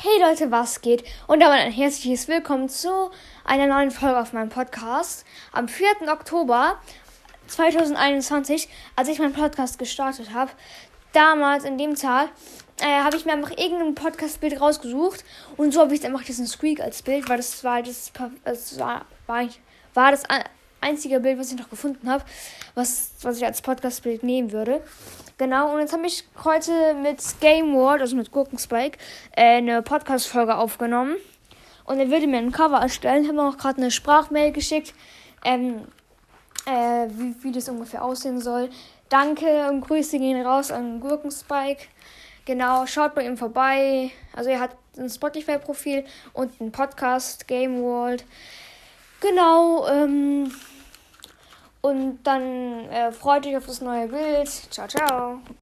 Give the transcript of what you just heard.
Hey Leute, was geht? Und damit ein herzliches Willkommen zu einer neuen Folge auf meinem Podcast. Am 4. Oktober 2021, als ich meinen Podcast gestartet habe, damals in dem Tag, äh, habe ich mir einfach irgendein Podcast-Bild rausgesucht und so habe ich einfach diesen Squeak als Bild, weil das war das, das war, war, war das einzige Bild, was ich noch gefunden habe, was, was ich als Podcast-Bild nehmen würde. Genau, und jetzt habe ich heute mit Game World, also mit Gurkenspike, äh, eine Podcast-Folge aufgenommen. Und er würde mir ein Cover erstellen. Ich habe mir auch gerade eine Sprachmail geschickt, ähm, äh, wie, wie das ungefähr aussehen soll. Danke und Grüße gehen raus an Gurkenspike. Genau, schaut bei ihm vorbei. Also er hat ein Spotify-Profil und einen Podcast, Game World. Genau, ähm, und dann äh, freut euch auf das neue Bild. Ciao, ciao.